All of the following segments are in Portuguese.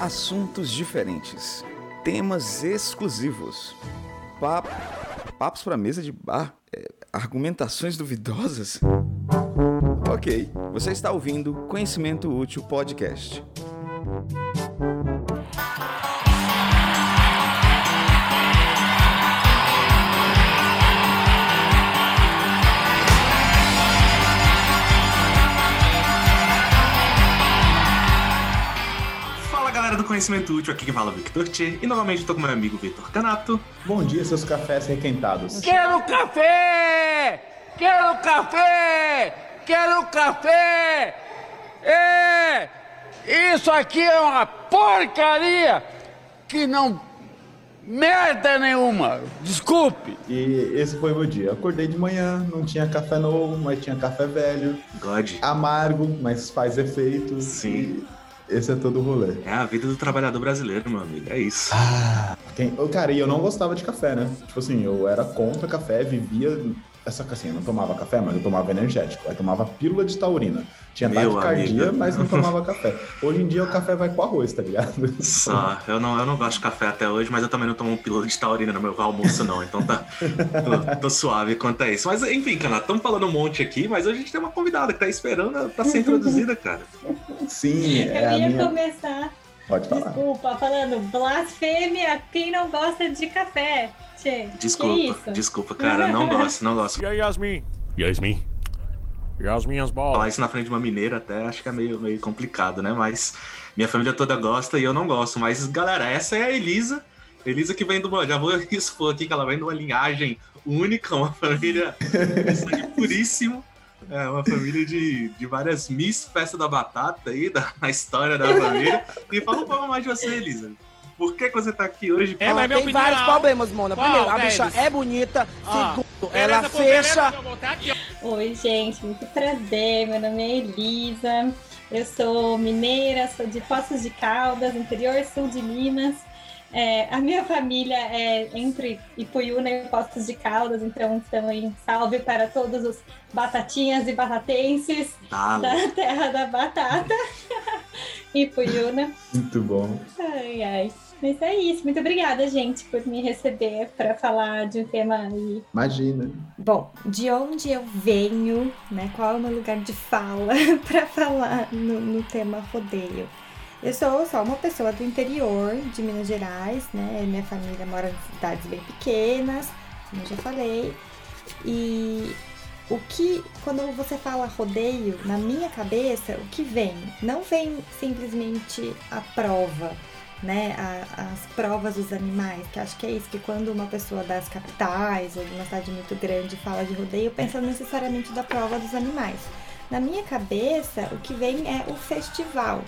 Assuntos diferentes, temas exclusivos, papo, papos para mesa de bar, é, argumentações duvidosas. Ok, você está ouvindo Conhecimento Útil Podcast. Conhecimento Útil, aqui que fala é o Victor Tchê e novamente estou com meu amigo Vitor Canato. Bom dia, seus cafés requentados. Quero café! Quero café! Quero café! É! Isso aqui é uma porcaria que não. merda nenhuma! Desculpe! E esse foi o meu dia. Acordei de manhã, não tinha café novo, mas tinha café velho. God. Amargo, mas faz efeito. Sim. E esse é todo o rolê. É a vida do trabalhador brasileiro, meu amigo. É isso. Ah, quem... Cara, e eu não gostava de café, né? Tipo assim, eu era contra café, vivia. Essa assim, eu não tomava café, mas eu tomava energético. Eu tomava pílula de taurina. Tinha taquicardia, mas não tomava café. Hoje em dia o café vai com arroz, tá ligado? Só, eu não, eu não gosto de café até hoje, mas eu também não tomo um pílula de taurina no meu almoço, não. Então tá. tô, tô suave quanto a isso. Mas enfim, Canato, estamos falando um monte aqui, mas hoje a gente tem uma convidada que tá esperando pra ser introduzida, cara. Sim, Eu é a ia minha. começar, Pode falar. desculpa, falando blasfêmia, quem não gosta de café? Tchê, que Desculpa, isso? desculpa, cara. Não gosto, não gosto. E aí, Yasmin? Yasmin? E as minhas Falar bolas? isso na frente de uma mineira até acho que é meio, meio complicado, né? Mas minha família toda gosta e eu não gosto. Mas, galera, essa é a Elisa. Elisa que vem uma. Já vou expor aqui que ela vem de uma linhagem única, uma família sangue puríssimo. É uma família de, de várias Miss Festa da Batata aí, da, na história da família. E fala um pouco mais de você, Elisa. Por que, que você tá aqui hoje? É, tem opinião. vários problemas, Mona. Qual Primeiro, a deles? bicha é bonita. Ah, Segundo, Beleza, ela pô, beleza, fecha. aqui, ó. Oi, gente, muito prazer. Meu nome é Elisa. Eu sou mineira, sou de Poços de Caldas, interior sul de Minas. É, a minha família é entre Ipuiuna e Poços de Caldas, então também salve para todos os batatinhas e batatenses Tá, da terra da batata. Ipuiuna. Muito bom. Ai, ai. Mas é isso. Muito obrigada, gente, por me receber para falar de um tema aí. Imagina. Bom, de onde eu venho, né? Qual é o meu lugar de fala para falar no, no tema rodeio? Eu sou só uma pessoa do interior de Minas Gerais, né? Minha família mora em cidades bem pequenas, como eu já falei. E o que, quando você fala rodeio, na minha cabeça, o que vem? Não vem simplesmente a prova, né? A- as provas dos animais, que acho que é isso, que quando uma pessoa das capitais ou de uma cidade muito grande fala de rodeio, pensa necessariamente da prova dos animais. Na minha cabeça, o que vem é o festival.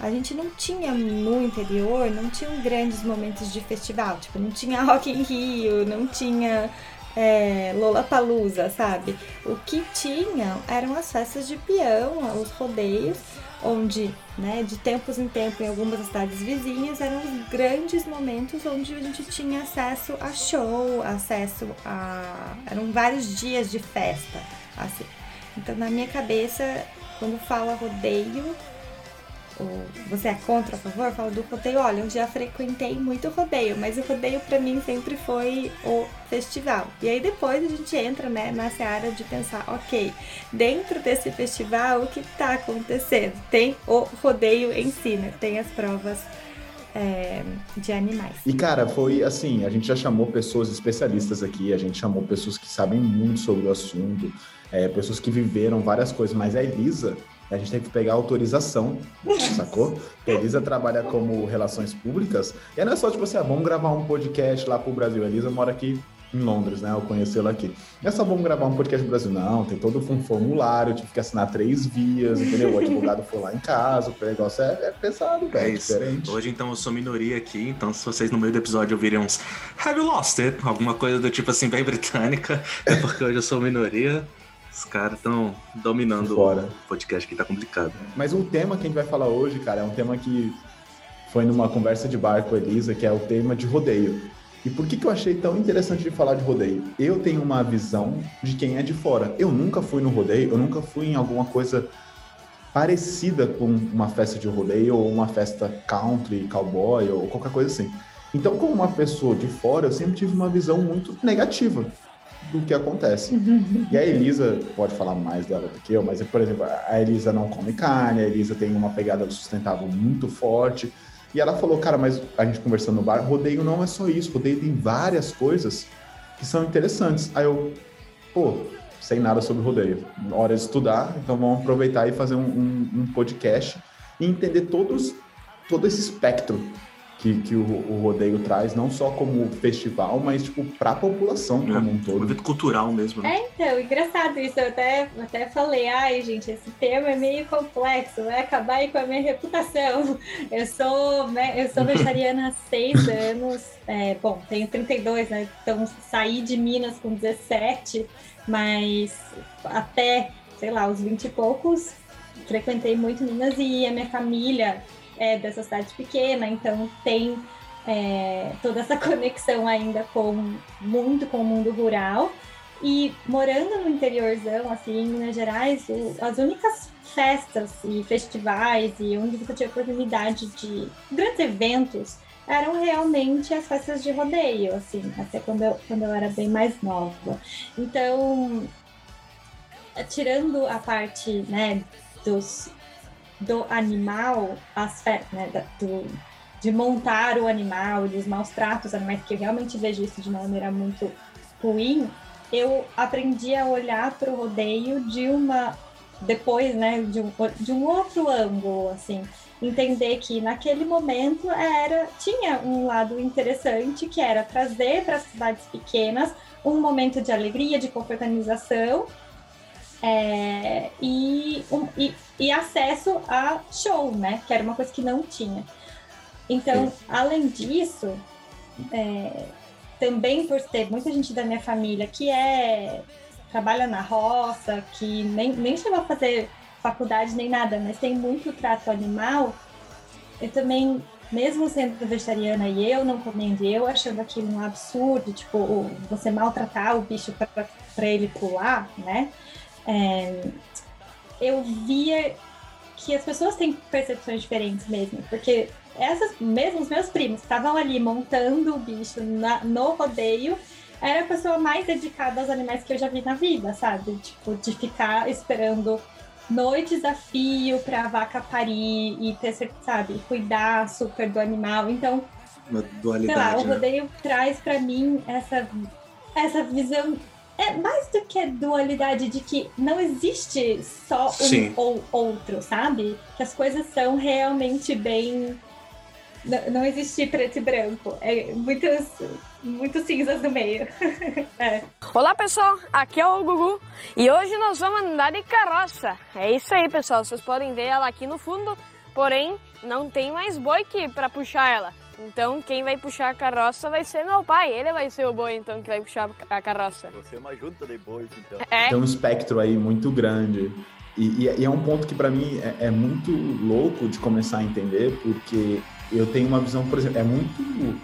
A gente não tinha no interior, não tinham grandes momentos de festival, tipo, não tinha Rock in Rio, não tinha é, Lollapalooza, sabe? O que tinha eram as festas de peão, os rodeios, onde, né, de tempos em tempo, em algumas cidades vizinhas, eram os grandes momentos onde a gente tinha acesso a show, acesso a. eram vários dias de festa, assim. Então, na minha cabeça, quando fala rodeio, você é contra, a favor? Fala do rodeio. Olha, eu já frequentei muito rodeio, mas o rodeio pra mim sempre foi o festival. E aí depois a gente entra, né, na seara de pensar, ok, dentro desse festival, o que tá acontecendo? Tem o rodeio em si, né? Tem as provas é, de animais. E cara, foi assim, a gente já chamou pessoas especialistas aqui, a gente chamou pessoas que sabem muito sobre o assunto, é, pessoas que viveram várias coisas, mas a Elisa, a gente tem que pegar autorização, sacou? Porque a Elisa trabalha como relações públicas, e aí não é só tipo assim, ah, vamos gravar um podcast lá pro Brasil. A Elisa mora aqui em Londres, né? Eu conheci ela aqui. Não é só vamos gravar um podcast no Brasil, não. Tem todo um formulário, tive que assinar três vias, entendeu? O advogado foi lá em casa, o negócio é, é pesado, É velho, é isso. diferente. Hoje, então, eu sou minoria aqui, então se vocês no meio do episódio ouvirem uns Have you lost it? Alguma coisa do tipo assim, bem britânica, é porque hoje eu sou minoria. Os caras estão dominando Fora. o podcast que tá complicado. Mas o tema que a gente vai falar hoje, cara, é um tema que foi numa conversa de bar com a Elisa, que é o tema de rodeio. E por que, que eu achei tão interessante de falar de rodeio? Eu tenho uma visão de quem é de fora. Eu nunca fui no rodeio, eu nunca fui em alguma coisa parecida com uma festa de rodeio ou uma festa country, cowboy ou qualquer coisa assim. Então, como uma pessoa de fora, eu sempre tive uma visão muito negativa do que acontece. E a Elisa pode falar mais dela do que eu, mas, por exemplo, a Elisa não come carne, a Elisa tem uma pegada sustentável muito forte. E ela falou, cara, mas a gente conversando no bar, rodeio não é só isso, rodeio tem várias coisas que são interessantes. Aí eu, pô, sem nada sobre rodeio. Hora de estudar, então vamos aproveitar e fazer um, um, um podcast e entender todos, todo esse espectro que, que o, o, rodeio traz, não só como festival, mas tipo para a população é, como um todo. Um evento cultural mesmo. Né? É, então, engraçado isso. Eu até, até falei, ai, gente, esse tema é meio complexo, vai acabar aí com a minha reputação. Eu sou, né, eu sou vegetariana há seis anos, é, bom, tenho 32, né? Então saí de Minas com 17, mas até, sei lá, os 20 e poucos, frequentei muito Minas e a minha família é dessa cidade pequena, então tem é, toda essa conexão ainda com muito com o mundo rural. E morando no interiorzão, assim, em Minas Gerais, o, as únicas festas e festivais e onde você tinha oportunidade de grandes eventos eram realmente as festas de rodeio, assim, até quando eu, quando eu era bem mais nova. Então, tirando a parte, né, dos do animal, as, né, do, de montar o animal, dos maus tratos animais, que eu realmente vejo isso de uma maneira muito ruim, eu aprendi a olhar para o rodeio de uma depois, né, de um, de um outro ângulo, assim, entender que naquele momento era tinha um lado interessante que era trazer para as cidades pequenas um momento de alegria, de confraternização é, e, um, e, e, acesso a show, né? Que era uma coisa que não tinha. Então, além disso, é, também por ter muita gente da minha família que é trabalha na roça, que nem, nem chegou a fazer faculdade nem nada, mas tem muito trato animal, eu também, mesmo sendo vegetariana e eu não comendo, eu achando aquilo um absurdo, tipo, você maltratar o bicho para ele pular, né? É, eu via que as pessoas têm percepções diferentes mesmo, porque essas mesmo os meus primos que estavam ali montando o bicho na, no rodeio era a pessoa mais dedicada aos animais que eu já vi na vida, sabe? Tipo, de ficar esperando noites a fio pra vaca parir e ter, sabe, cuidar super do animal. Então, Uma dualidade, sei lá, o né? rodeio né? traz para mim essa, essa visão é mais do que a dualidade de que não existe só um Sim. ou outro, sabe? Que as coisas são realmente bem. Não, existe preto e branco. É muitos, muitos cinzas no meio. é. Olá pessoal, aqui é o Gugu e hoje nós vamos andar de carroça. É isso aí pessoal, vocês podem ver ela aqui no fundo, porém não tem mais boi que para puxar ela. Então quem vai puxar a carroça vai ser meu pai. Ele vai ser o boi, então, que vai puxar a carroça. Você é uma junta de bois, então. É. Tem um espectro aí muito grande. E, e, e é um ponto que para mim é, é, muito louco de começar a entender, porque eu tenho uma visão, por exemplo, é muito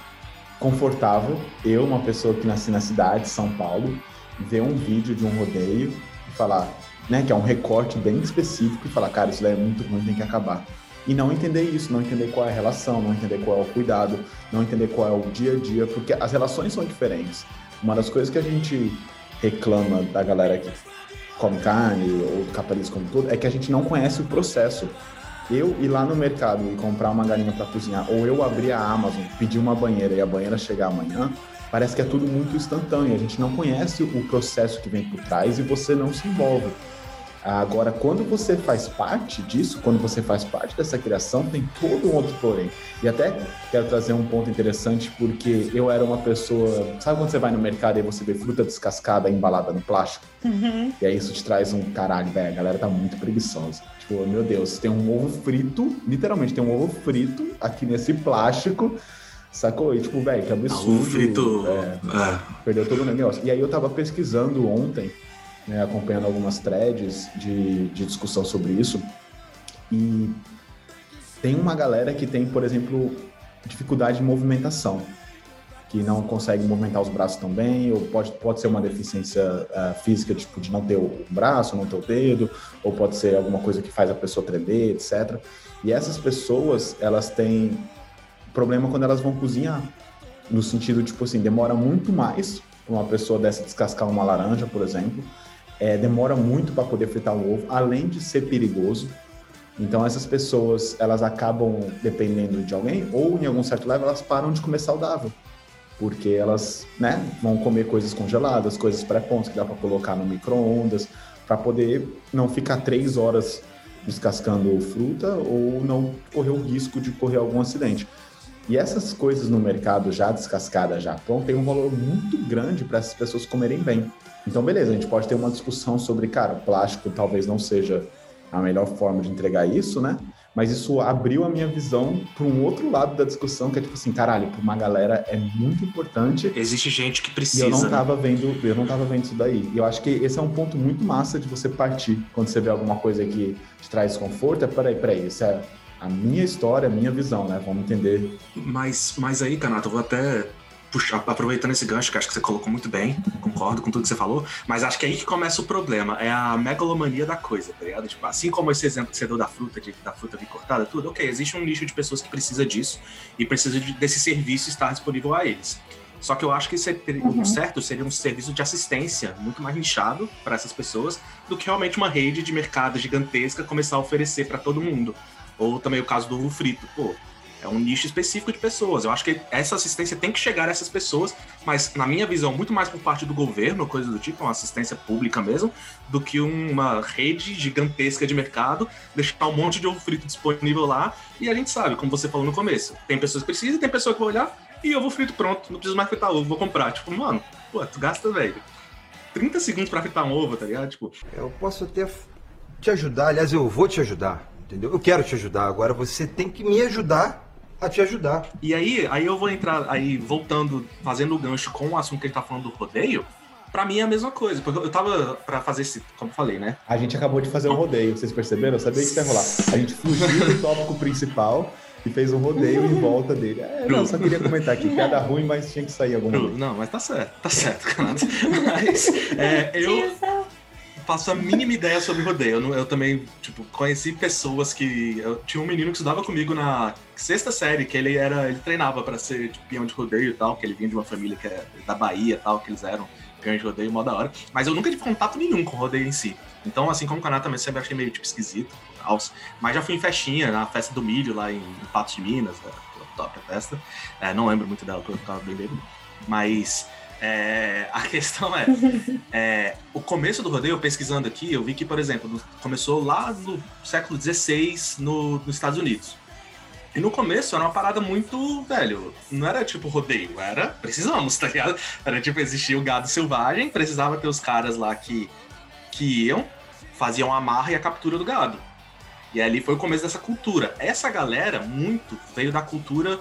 confortável eu, uma pessoa que nasci na cidade, São Paulo, ver um vídeo de um rodeio e falar, né, que é um recorte bem específico e falar, cara, isso daí é muito ruim, tem que acabar e não entender isso, não entender qual é a relação, não entender qual é o cuidado, não entender qual é o dia a dia, porque as relações são diferentes. Uma das coisas que a gente reclama da galera que come carne ou do capitalismo como todo é que a gente não conhece o processo. Eu ir lá no mercado e comprar uma galinha para cozinhar, ou eu abrir a Amazon, pedir uma banheira e a banheira chegar amanhã, parece que é tudo muito instantâneo. A gente não conhece o processo que vem por trás e você não se envolve. Agora, quando você faz parte disso, quando você faz parte dessa criação, tem todo um outro porém. E até quero trazer um ponto interessante, porque eu era uma pessoa. Sabe quando você vai no mercado e você vê fruta descascada embalada no plástico? Uhum. E aí isso te traz um caralho, velho, a galera tá muito preguiçosa. Tipo, meu Deus, tem um ovo frito, literalmente tem um ovo frito aqui nesse plástico. Sacou? E tipo, velho, que absurdo. Ovo frito. É, é. Perdeu todo o negócio. E aí eu tava pesquisando ontem né, acompanhando algumas threads de, de discussão sobre isso. E tem uma galera que tem, por exemplo, dificuldade de movimentação. que não consegue movimentar os braços tão bem, ou pode, pode ser uma deficiência uh, física, tipo, de não ter o braço, não ter o dedo, ou pode ser alguma coisa que faz a pessoa tremer, etc. E essas pessoas, elas têm problema quando elas vão cozinhar, no sentido, tipo assim, demora muito mais uma pessoa dessa descascar uma laranja, por exemplo, é, demora muito para poder fritar um ovo, além de ser perigoso. Então essas pessoas, elas acabam dependendo de alguém, ou em algum certo level, elas param de comer saudável porque elas né, vão comer coisas congeladas, coisas pré-prontas que dá para colocar no micro-ondas, para poder não ficar três horas descascando fruta ou não correr o risco de correr algum acidente. E essas coisas no mercado já descascadas, já pronto, tem um valor muito grande para essas pessoas comerem bem. Então, beleza, a gente pode ter uma discussão sobre, cara, plástico talvez não seja a melhor forma de entregar isso, né? mas isso abriu a minha visão para um outro lado da discussão, que é tipo assim, caralho, para uma galera é muito importante. Existe gente que precisa. E eu não né? tava vendo, eu não tava vendo isso daí. E eu acho que esse é um ponto muito massa de você partir quando você vê alguma coisa que te traz conforto. É peraí, peraí, isso é a minha história, a minha visão, né? Vamos entender. Mas, mas aí, Canato, eu vou até puxar, aproveitando esse gancho, que acho que você colocou muito bem, concordo com tudo que você falou, mas acho que é aí que começa o problema, é a megalomania da coisa, tá ligado? Tipo, assim como esse exemplo que você deu da fruta, de, da fruta vir cortada, tudo, ok, existe um nicho de pessoas que precisa disso e precisa de, desse serviço estar disponível a eles. Só que eu acho que seria, uhum. o certo seria um serviço de assistência muito mais nichado para essas pessoas do que realmente uma rede de mercado gigantesca começar a oferecer para todo mundo. Ou também o caso do ovo frito. Pô, é um nicho específico de pessoas. Eu acho que essa assistência tem que chegar a essas pessoas, mas na minha visão, muito mais por parte do governo, coisa do tipo, uma assistência pública mesmo, do que uma rede gigantesca de mercado, deixar um monte de ovo frito disponível lá. E a gente sabe, como você falou no começo, tem pessoas que precisam, tem pessoas que vão olhar e ovo frito pronto, não preciso mais fritar ovo, vou comprar. Tipo, mano, pô, tu gasta, velho, 30 segundos para fritar um ovo, tá ligado? Tipo, eu posso até te ajudar, aliás, eu vou te ajudar. Entendeu? Eu quero te ajudar. Agora você tem que me ajudar a te ajudar. E aí, aí eu vou entrar, aí voltando, fazendo o gancho com o assunto que ele tá falando do rodeio, Pra mim é a mesma coisa, porque eu tava pra fazer esse, como eu falei, né? A gente acabou de fazer um rodeio, vocês perceberam? Eu sabia que isso ia rolar. A gente fugiu do tópico principal e fez um rodeio em volta dele. É, não, só queria comentar aqui, piada ruim, mas tinha que sair alguma coisa. Não, mas tá certo, tá certo, Canato. Mas é, eu faço a mínima ideia sobre rodeio. Eu, eu, também, tipo, conheci pessoas que. Eu tinha um menino que estudava comigo na sexta série, que ele era. Ele treinava para ser tipo, peão de rodeio e tal, que ele vinha de uma família que é da Bahia e tal, que eles eram peões de rodeio, mó da hora. Mas eu nunca tive contato nenhum com rodeio em si. Então, assim como o canal também sempre achei meio tipo esquisito. Mas já fui em festinha, na festa do milho lá em, em Patos de Minas, né, top a festa. É, não lembro muito dela, porque eu ficava bem. Mas é, a questão é, é, o começo do rodeio, pesquisando aqui, eu vi que, por exemplo, começou lá no século XVI no, nos Estados Unidos. E no começo era uma parada muito, velho, não era tipo rodeio, era precisamos, tá ligado? Era tipo, existia o gado selvagem, precisava ter os caras lá que, que iam, faziam a amarra e a captura do gado. E ali foi o começo dessa cultura. Essa galera, muito, veio da cultura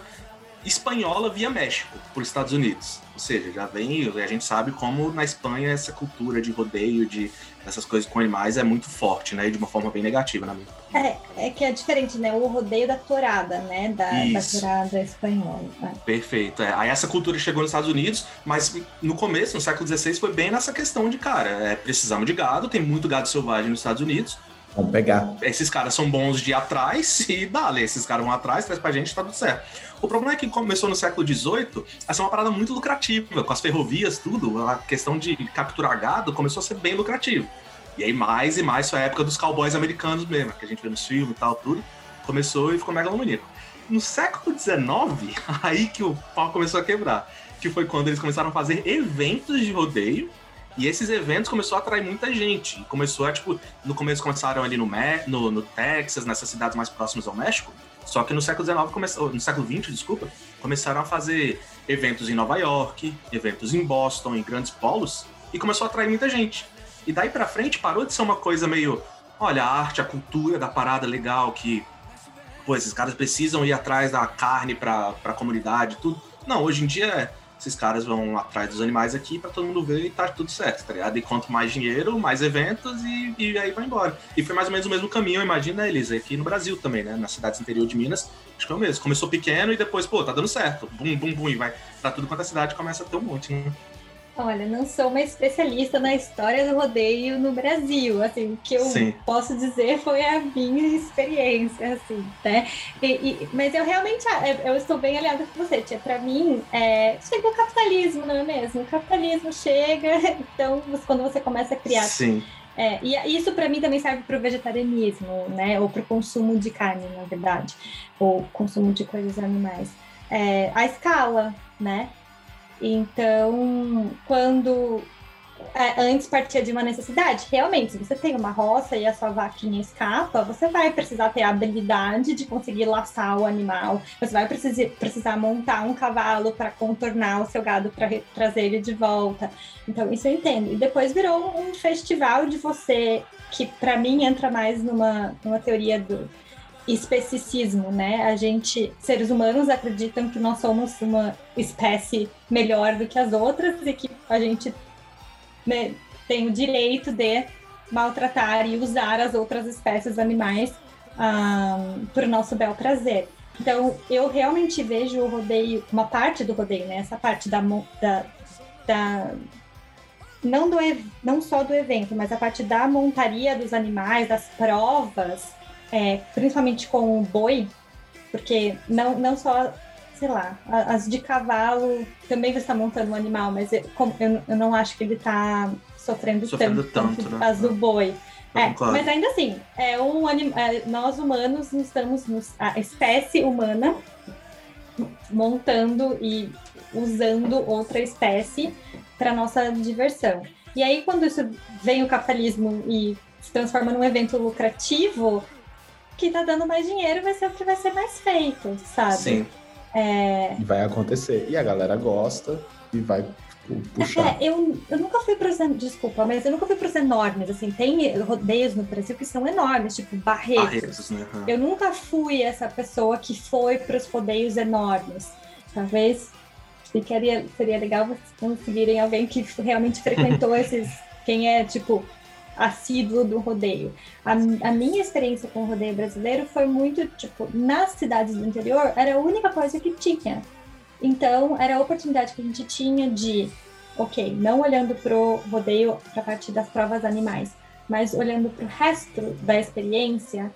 espanhola via México, por Estados Unidos. Ou seja, já vem, a gente sabe como na Espanha essa cultura de rodeio, de essas coisas com animais é muito forte, né? E de uma forma bem negativa, na minha é, é que é diferente, né? O rodeio da torada, né? Da, da torada espanhola. Né? Perfeito. É. Aí essa cultura chegou nos Estados Unidos, mas no começo, no século XVI, foi bem nessa questão de, cara, é, precisamos de gado, tem muito gado selvagem nos Estados Unidos, Vamos pegar. Esses caras são bons de ir atrás e dá, esses caras vão atrás, traz pra gente, tá tudo certo. O problema é que começou no século XVIII, essa é uma parada muito lucrativa, com as ferrovias, tudo, a questão de capturar gado começou a ser bem lucrativo. E aí mais e mais foi a época dos cowboys americanos mesmo, que a gente vê nos filmes e tal, tudo, começou e ficou megalomaníaco. No século XIX, aí que o pau começou a quebrar, que foi quando eles começaram a fazer eventos de rodeio, e esses eventos começou a atrair muita gente. Começou a, tipo, no começo começaram ali no, no, no Texas, nessas cidades mais próximas ao México. Só que no século XIX, começou, no século XX, desculpa, começaram a fazer eventos em Nova York, eventos em Boston, em grandes polos, e começou a atrair muita gente. E daí pra frente parou de ser uma coisa meio, olha, a arte, a cultura da parada legal, que, pô, esses caras precisam ir atrás da carne pra, pra comunidade, tudo. Não, hoje em dia é esses caras vão atrás dos animais aqui pra todo mundo ver e tá tudo certo, tá ligado? E quanto mais dinheiro, mais eventos e, e aí vai embora. E foi mais ou menos o mesmo caminho, imagina, Elisa, aqui no Brasil também, né? Nas cidades interior de Minas, acho que é o mesmo. Começou pequeno e depois, pô, tá dando certo. Bum, bum, bum, e vai pra tudo quanto a cidade começa a ter um monte, né? Olha, não sou uma especialista na história do rodeio no Brasil. Assim, o que eu Sim. posso dizer foi a minha experiência, assim, né? E, e- mas eu realmente eu estou bem aliada com você, tia. Para mim, é, chega o capitalismo, não é mesmo? O capitalismo chega, então quando você começa a criar Sim. é, e isso para mim também serve para o vegetarianismo, né? Ou para o consumo de carne, na verdade, ou consumo de coisas animais. É, a escala, né? Então, quando é, antes partia de uma necessidade, realmente, se você tem uma roça e a sua vaquinha escapa, você vai precisar ter a habilidade de conseguir laçar o animal, você vai precisar, precisar montar um cavalo para contornar o seu gado para trazer ele de volta. Então, isso eu entendo. E depois virou um festival de você, que para mim entra mais numa, numa teoria do especicismo, né? A gente, seres humanos, acreditam que nós somos uma espécie melhor do que as outras e que a gente né, tem o direito de maltratar e usar as outras espécies animais para o nosso bel prazer. Então, eu realmente vejo o rodeio, uma parte do rodeio, né? Essa parte da, da, da não, do, não só do evento, mas a parte da montaria dos animais, das provas, é, principalmente com o boi, porque não, não só, sei lá, as de cavalo também você está montando um animal, mas eu, eu, eu não acho que ele está sofrendo, Sofrendo tanto, tanto, né? as do boi. Eu É, mas ainda assim, é um anim... é, nós humanos estamos, nos- a espécie humana montando e usando outra espécie para nossa diversão. E aí, quando isso vem o capitalismo e se transforma num evento lucrativo, que tá dando mais dinheiro vai ser o que vai ser mais feito, sabe? Sim. É, vai acontecer. E a galera gosta e vai tipo, puxar. É, eu, eu nunca fui pros. Desculpa, mas eu nunca fui pros enormes. Assim, tem rodeios no Brasil que são enormes, tipo Barretos. Barretos, né? Aham. Eu nunca fui essa pessoa que foi pros rodeios enormes. Talvez ficaria, seria legal vocês conseguirem alguém que realmente frequentou esses. Quem é, tipo, assíduo do rodeio. A, a minha experiência com o rodeio brasileiro foi muito, tipo, nas cidades do interior, era a única coisa que tinha. Então, era a oportunidade que a gente tinha de, ok, não olhando pro rodeio, pra parte das provas animais, mas olhando pro resto da experiência,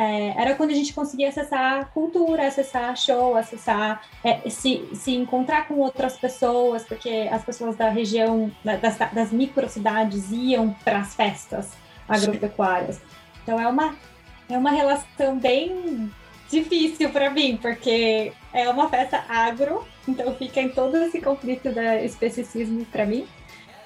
é, era quando a gente conseguia acessar cultura, acessar show, acessar, é, se, se encontrar com outras pessoas, porque as pessoas da região, da- das, das microcidades iam para as festas agropecuárias. Então é uma, é uma relação bem difícil para mim, porque é uma festa agro, então fica em todo esse conflito da especicismo para mim,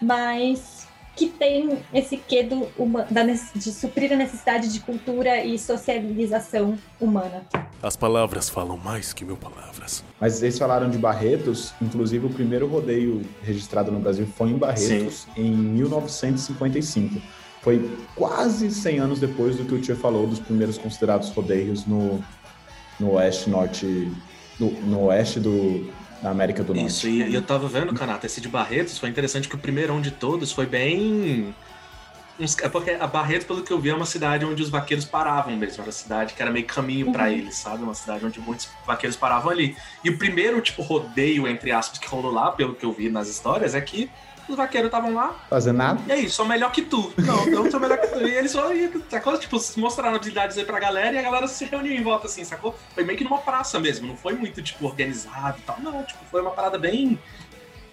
mas que tem esse quê do da, de suprir a necessidade de cultura e socialização humana. As palavras falam mais que mil palavras. Mas vocês falaram de Barretos, inclusive o primeiro rodeio registrado no Brasil foi em Barretos em 1955. Foi quase 100 anos depois do que o Tia falou dos primeiros considerados rodeios no, no oeste norte, no, no oeste do, da América do Norte. Isso, e, e eu tava vendo, Canata, esse de Barretos foi interessante que o primeirão de todos foi bem. É porque a Barretos, pelo que eu vi, é uma cidade onde os vaqueiros paravam mesmo. Era uma cidade que era meio caminho pra eles, sabe? Uma cidade onde muitos vaqueiros paravam ali. E o primeiro, tipo, rodeio, entre aspas, que rolou lá, pelo que eu vi nas histórias, é que os vaqueiros estavam lá, Fazendo nada. e aí, sou melhor que tu. Não, eu sou melhor que tu. E eles só iam, sacou? Tipo, mostraram habilidades aí pra galera e a galera se reuniu em volta, assim, sacou? Foi meio que numa praça mesmo, não foi muito, tipo, organizado e tal. Não, tipo, foi uma parada bem.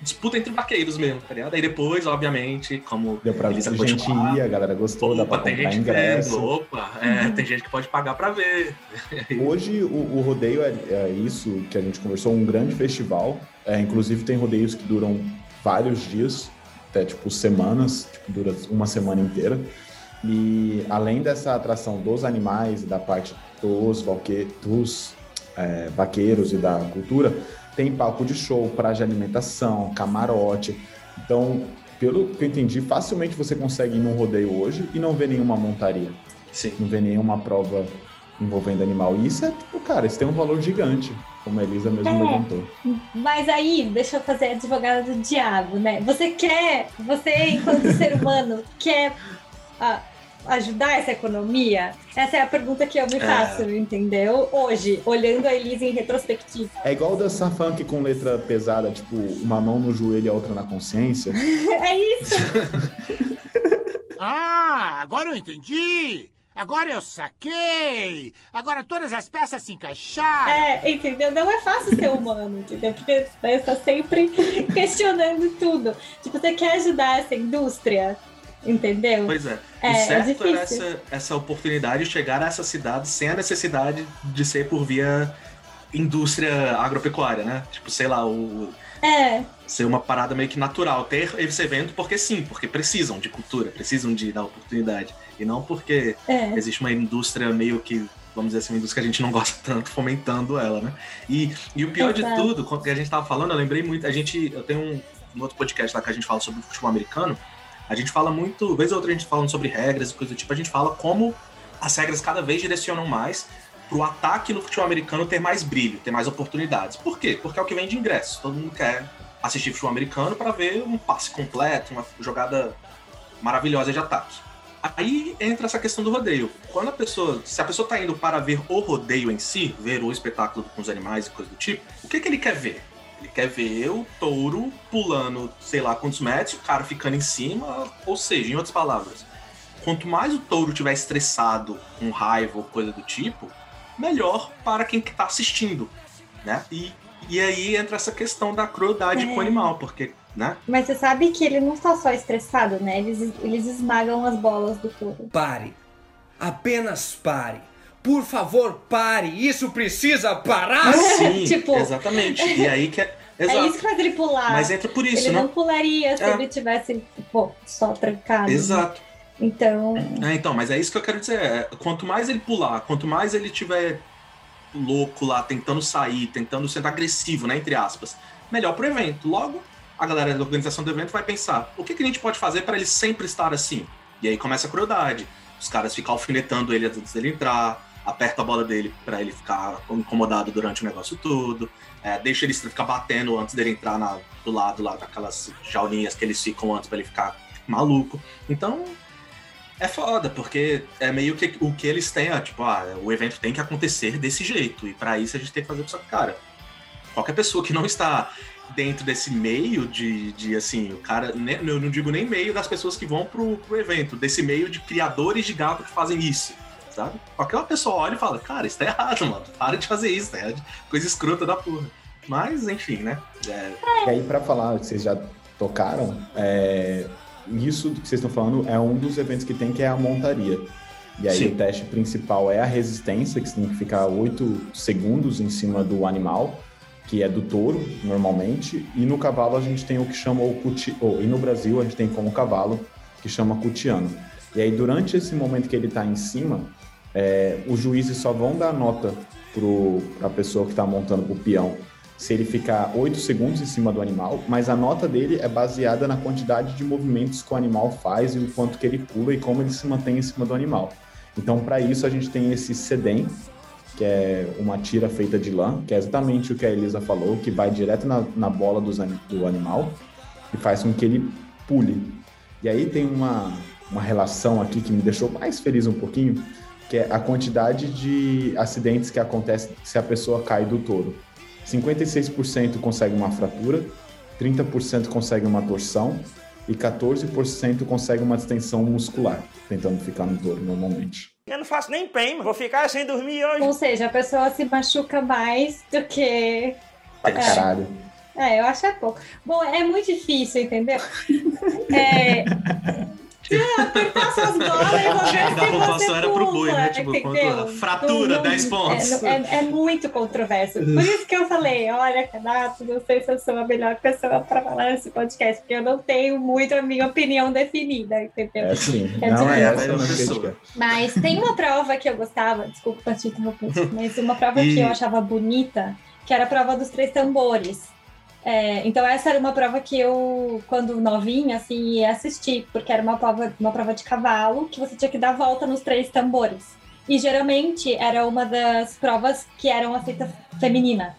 Disputa entre vaqueiros mesmo, tá ligado? Aí depois, obviamente, como. Deu pra ver que a gente falar, ia, a galera gostou, dá pra Opa, tem comprar gente ingresso. vendo, opa, é, tem gente que pode pagar pra ver. Hoje o, o rodeio é, é isso que a gente conversou, um grande festival. É, inclusive tem rodeios que duram vários dias, até tipo semanas, tipo, dura uma semana inteira. E além dessa atração dos animais e da parte dos, vaque, dos é, vaqueiros e da cultura, tem palco de show, praia de alimentação, camarote. Então, pelo que eu entendi, facilmente você consegue ir num rodeio hoje e não ver nenhuma montaria. Sim. Não ver nenhuma prova envolvendo animal. E isso é, tipo, cara, isso tem um valor gigante, como a Elisa mesmo É. levantou. Mas aí, deixa eu fazer a advogada do diabo, né? Você quer, você enquanto ser humano, quer ah, ajudar essa economia? Essa é a pergunta que eu me É. faço, entendeu? Hoje, olhando a Elisa em retrospectiva. É igual dançar funk com letra pesada, tipo, uma mão no joelho e a outra na consciência. é isso. Ah, agora eu entendi! Agora eu saquei! Agora todas as peças se encaixaram! É, entendeu? Não é fácil ser humano, entendeu? Porque você está sempre questionando tudo. Tipo, você quer ajudar essa indústria, entendeu? Pois é. É, o é certo era essa, essa oportunidade de chegar a essa cidade sem a necessidade de ser por via indústria agropecuária, né? Tipo, sei lá, o, É, ser uma parada meio que natural. Ter esse evento porque sim, porque precisam de cultura, precisam de dar oportunidade. E não porque É. existe uma indústria meio que, vamos dizer assim, uma indústria que a gente não gosta tanto, fomentando ela, né? E, e o pior de Exato. tudo, quando a gente tava falando, eu lembrei muito, a gente, eu tenho um, um outro podcast lá que a gente fala sobre o futebol americano, a gente fala muito, vez ou outra a gente falando sobre regras e coisa do tipo, a gente fala como as regras cada vez direcionam mais pro ataque no futebol americano ter mais brilho, ter mais oportunidades. Por quê? Porque é o que vem de ingressos. Todo mundo quer assistir futebol americano para ver um passe completo, uma jogada maravilhosa de ataque. Aí entra essa questão do rodeio. Quando a pessoa, se a pessoa tá indo para ver o rodeio em si, ver o espetáculo com os animais e coisa do tipo, o que que ele quer ver? Ele quer ver o touro pulando, sei lá quantos metros, o cara ficando em cima, ou seja, em outras palavras, quanto mais o touro tiver estressado, com raiva ou coisa do tipo, melhor para quem está assistindo, né? E, e aí entra essa questão da crueldade É. com o animal, porque, né? mas você sabe que ele não está só estressado, né? Eles, eles esmagam as bolas do touro. Pare. Apenas pare. Por favor, pare. Isso precisa parar. Sim, Tipo- exatamente. E aí que é. É Exato. isso que faz ele pular. Mas entra por isso, ele né? não pularia se É. ele tivesse, pô, só trancado. Exato. Então, É, então, mas é isso que eu quero dizer. é, quanto mais ele pular, quanto mais ele tiver louco lá, tentando sair, tentando ser agressivo, né? Entre aspas, melhor pro evento. Logo, a galera da organização do evento vai pensar: o que, que a gente pode fazer para ele sempre estar assim? E aí começa a crueldade. Os caras ficam alfinetando ele antes dele entrar, aperta a bola dele para ele ficar incomodado durante o negócio todo, é, deixa ele ficar batendo antes dele entrar na- do lado lá daquelas jaulinhas que eles ficam antes para ele ficar maluco. Então, é foda, porque é meio que o que eles têm, ó, tipo, ah, o evento tem que acontecer desse jeito. E pra isso a gente tem que fazer que, cara, qualquer pessoa que não está dentro desse meio de, de assim, o cara, né, eu não digo nem meio das pessoas que vão pro, pro evento, desse meio de criadores de gato que fazem isso, sabe? Qualquer uma pessoa olha e fala, cara, isso tá errado, mano, para de fazer isso, tá? Coisa escrota da porra. Mas, enfim, né? É, E aí, pra falar, que vocês já tocaram, é, isso que vocês estão falando é um dos eventos que tem, que é a montaria. E aí Sim. o teste principal é a resistência, que você tem que ficar 8 segundos em cima do animal, que é do touro, normalmente. E no cavalo a gente tem o que chama o cuti... ou, e no Brasil a gente tem como cavalo, que chama cutiano. E aí durante esse momento que ele está em cima, é, os juízes só vão dar nota para a pessoa que está montando o peão se ele ficar 8 segundos em cima do animal, mas a nota dele é baseada na quantidade de movimentos que o animal faz e o quanto que ele pula e como ele se mantém em cima do animal. Então, para isso, a gente tem esse sedem, que é uma tira feita de lã, que é exatamente o que a Elisa falou, que vai direto na, na bola dos, do animal e faz com que ele pule. E aí tem uma, uma relação aqui que me deixou mais feliz um pouquinho, que é a quantidade de acidentes que acontece se a pessoa cai do touro. 56% consegue uma fratura, 30% consegue uma torção e 14% consegue uma distensão muscular, tentando ficar no touro normalmente. Eu não faço nem prêmio, vou ficar sem dormir hoje. ou seja, a pessoa se machuca mais do que. Pra caralho. É, eu acho é pouco. Bom, é muito difícil, entendeu? É. é, apertar suas bolas e se pontuação você era pro boi, né? Tipo, entendeu? fratura, Não- não- 10 pontos. É, é- é muito controverso. Por isso que eu falei, olha, Renato, não sei se eu sou a melhor pessoa para falar nesse podcast, porque eu não tenho muito a minha opinião definida, entendeu? É sim. É não é difícil. essa não crítica. Mas tem uma prova que eu gostava, desculpa pra te interromper, mas uma prova E- que eu achava bonita, que era a prova dos três tambores. É, então essa era uma prova que eu, quando novinha, assim, ia assistir, porque era uma prova, uma prova de cavalo que você tinha que dar volta nos três tambores. E geralmente era uma das provas que eram aceitas feminina.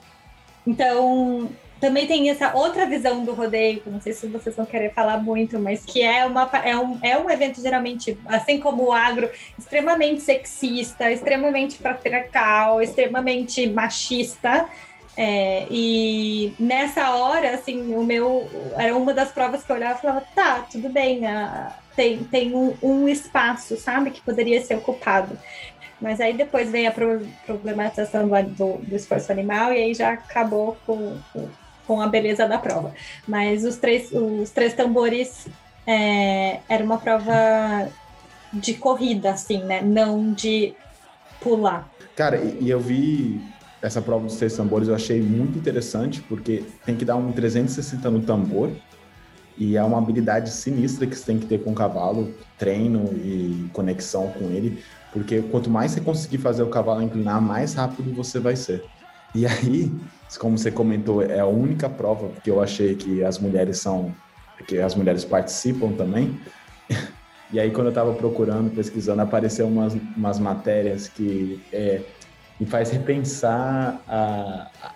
Então, também tem essa outra visão do rodeio, não sei se vocês vão querer falar muito, mas que é, uma, é, um, é um evento geralmente, assim como o agro, extremamente sexista, extremamente patriarcal, extremamente machista. É, e nessa hora, assim, o meu era uma das provas que eu olhava e falava, tá, tudo bem, a, tem, tem um, um, espaço, sabe, que poderia ser ocupado. Mas aí depois vem a pro, problematização do, do, do, esforço animal e aí já acabou com, com, a beleza da prova. Mas os três, os três tambores é, era uma prova de corrida, assim, né? Não de pular. Cara, e, eu vi essa prova dos três tambores eu achei muito interessante, porque tem que dar um 360 no tambor, e é uma habilidade sinistra que você tem que ter com o cavalo, treino e conexão com ele, porque quanto mais você conseguir fazer o cavalo inclinar, mais rápido você vai ser. E aí, como você comentou, é a única prova que eu achei que as mulheres são, que as mulheres participam também. E aí, quando eu estava procurando, pesquisando, apareceu umas, umas matérias que é, me faz repensar a, a,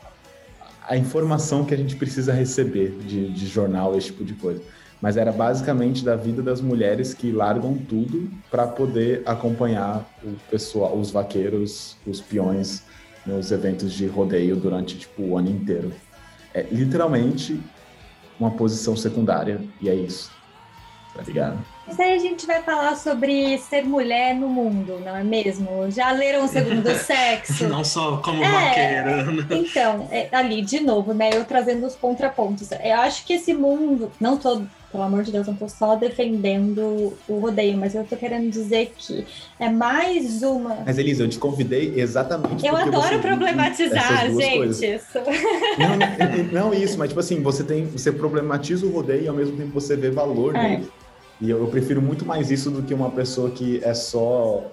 a, informação que a gente precisa receber de, de jornal, esse tipo de coisa. Mas era basicamente da vida das mulheres que largam tudo para poder acompanhar o pessoal, os vaqueiros, os peões nos eventos de rodeio durante tipo, o ano inteiro. É literalmente uma posição secundária e é isso. Tá ligado? Mas aí a gente vai falar sobre ser mulher no mundo, não é mesmo? Já leram o segundo sexo? Não só como é, vaqueira. Né? Então, é, ali, de novo, né? Eu trazendo os contrapontos. Eu acho que esse mundo, não tô, pelo amor de Deus, não tô só defendendo o rodeio, mas eu tô querendo dizer que é mais uma. Mas, Elisa, eu te convidei exatamente. Eu adoro problematizar, gente. Isso. Não, não, isso, mas tipo assim, você tem. Você problematiza o rodeio e ao mesmo tempo você vê valor é. nele. E eu, eu, prefiro muito mais isso do que uma pessoa que é só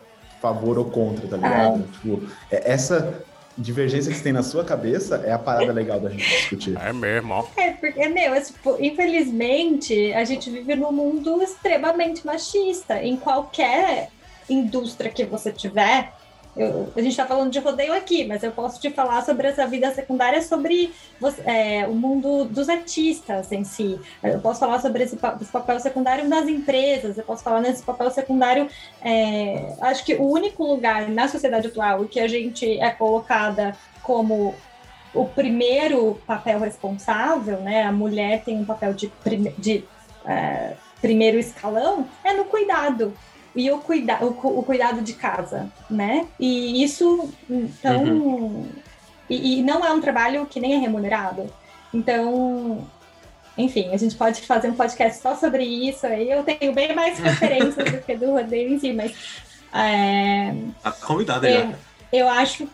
favor ou contra, tá ligado? É. Tipo, é, essa divergência que você tem na sua cabeça é a parada legal da gente discutir. É mesmo, ó. É, porque, meu, é, tipo, infelizmente, a gente vive num mundo extremamente machista. Em qualquer indústria que você tiver, eu, a gente está falando de rodeio aqui, mas eu posso te falar sobre essa vida secundária, sobre você, é, o mundo dos artistas em si. Eu posso falar sobre esse, esse, papel secundário nas empresas, eu posso falar nesse papel secundário. É, acho que o único lugar na sociedade atual que a gente é colocada como o primeiro papel responsável, né? A mulher tem um papel de, de é, primeiro escalão, é no cuidado e o, cuida o, o, cuidado de casa, né? E isso, então. Uhum. E, e, não é um trabalho que nem é remunerado. Então, enfim, a gente pode fazer um podcast só sobre isso. Aí eu tenho bem mais referências do que do rodeio em si, mas. É, a convidada eu, já. Eu acho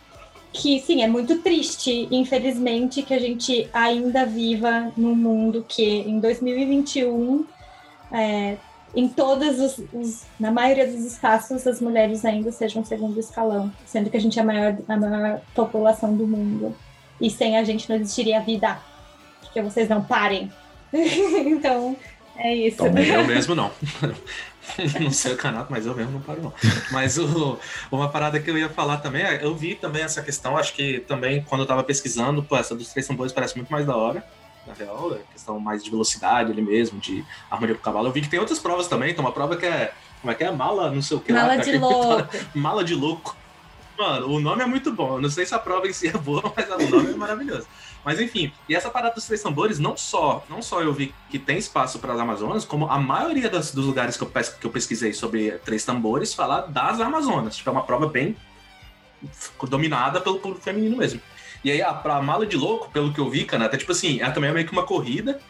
que sim, é muito triste, infelizmente, que a gente ainda viva num mundo que em 2021 é, em todos os, os, na maioria dos espaços as mulheres ainda sejam segundo escalão, sendo que a gente é a maior, a maior população do mundo. E sem a gente não existiria vida. Porque vocês não parem. então, é isso. Também eu mesmo não. não sei o canal, mas eu mesmo não paro não. Mas o, uma parada que eu ia falar também, é, eu vi também essa questão, acho que também quando eu tava pesquisando, pô, essa dos três tambores parece muito mais da hora na real, é questão mais de velocidade ali mesmo, de harmonia com o cavalo. Eu vi que tem outras provas também, tem uma prova que é. Como é que é? Mala, não sei o que Mala lá, de louco. Mala de louco. Mano, o nome é muito bom. Eu não sei se a prova em si é boa, mas o nome é maravilhoso. Mas enfim, e essa parada dos três tambores, não só, não só eu vi que tem espaço para as Amazonas, como a maioria das, dos lugares que eu, que eu pesquisei sobre três tambores fala das Amazonas. Tipo, é uma prova bem dominada pelo público feminino mesmo. E aí, a, pra mala de louco, pelo que eu vi, cara, até tipo assim, ela também é meio que uma corrida.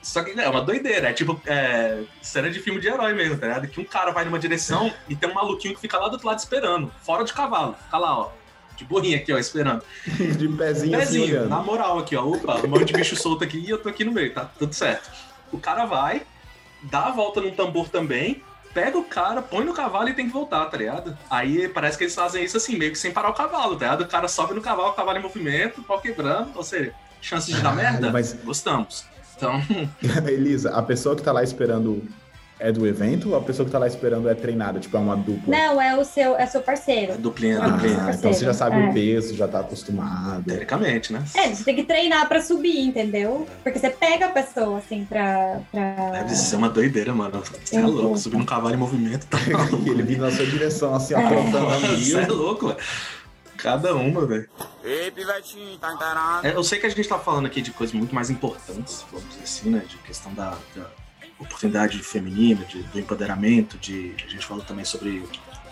Só que né, é uma doideira, é tipo é, cena de filme de herói mesmo, tá ligado? Que um cara vai numa direção e tem um maluquinho que fica lá do outro lado esperando, fora de cavalo, fica lá, ó. De burrinha aqui, ó, esperando. De pezinho, pezinho assim, na moral aqui, ó. Opa, um monte de bicho solto aqui e eu tô aqui no meio, tá tudo certo. O cara vai, dá a volta num tambor também, pega o cara, põe no cavalo e tem que voltar, tá ligado? Aí parece que eles fazem isso assim, meio que sem parar o cavalo, tá ligado? O cara sobe no cavalo, o cavalo em movimento, pau quebrando, ou seja, chances de dar merda? Mas... Gostamos. Então. Elisa, a pessoa que tá lá esperando é do evento ou a pessoa que tá lá esperando é treinada? Tipo, é uma dupla? Não, é o seu, é seu parceiro. Duplinha, Ah, duplinha. então você já sabe É. o peso, já tá acostumado. Teoricamente, né? É, você tem que treinar pra subir, entendeu? Porque você pega a pessoa, assim, pra. pra... Deve ser uma doideira, mano. Você é Eu louco, subir num cavalo em movimento tá E ele vindo na sua direção, assim, É. aprontando a Você é louco, velho. Cada uma, velho. Ei, pivetinho, tá encarado? É, eu sei que a gente tá falando aqui de coisas muito mais importantes, vamos dizer assim, né? De questão da, da oportunidade feminina, de- do empoderamento, de, a gente falou também sobre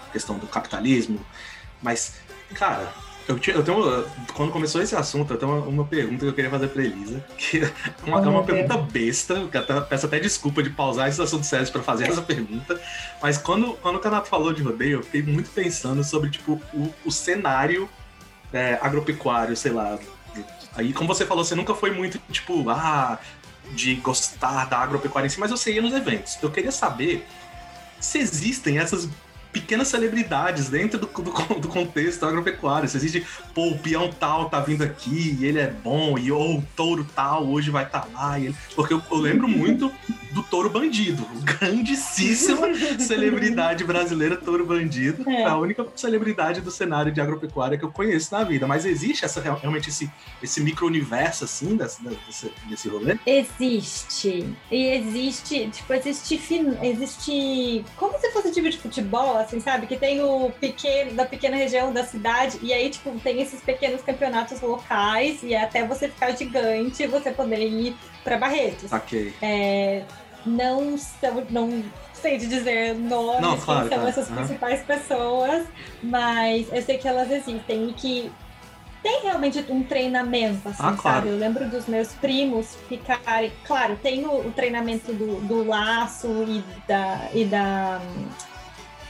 a questão do capitalismo. Mas, cara, eu, tinha- eu tenho. Quando começou esse assunto, eu tenho uma, uma pergunta que eu queria fazer pra Elisa. Que é uma, é uma pergunta besta, que até, peço até desculpa de pausar esses assuntos sérios pra fazer essa pergunta. Mas quando, quando o Canato falou de rodeio, eu fiquei muito pensando sobre, tipo, o, o cenário é, agropecuário, sei lá. Aí, como você falou, você nunca foi muito, tipo, ah, de gostar da agropecuária em si, mas você ia nos eventos. Eu queria saber se existem essas pequenas celebridades dentro do, do, do contexto agropecuário. Se existe, pô, o peão tal tá vindo aqui, e ele é bom, e ou o touro tal hoje vai estar tá lá. ele- Porque eu, eu lembro muito do touro bandido, grandíssima celebridade brasileira, touro bandido. É. A única celebridade do cenário de agropecuária que eu conheço na vida. Mas existe essa, realmente esse, esse micro-universo, assim, desse, desse, desse rolê? Existe. E existe, tipo, existe, existe como se fosse time de futebol, assim, sabe? Que tem o pequeno, da pequena região da cidade, e aí, tipo, tem esses pequenos campeonatos locais, e até você ficar gigante, você poder ir pra Barretos. Saquei. É, não são, não sei de dizer nomes, Não, quem claro, são claro. essas principais pessoas, mas eu sei que elas existem e que tem realmente um treinamento, assim, Ah, claro. sabe? Eu lembro dos meus primos ficarem. Claro, tem o, o treinamento do, do laço e da, e da.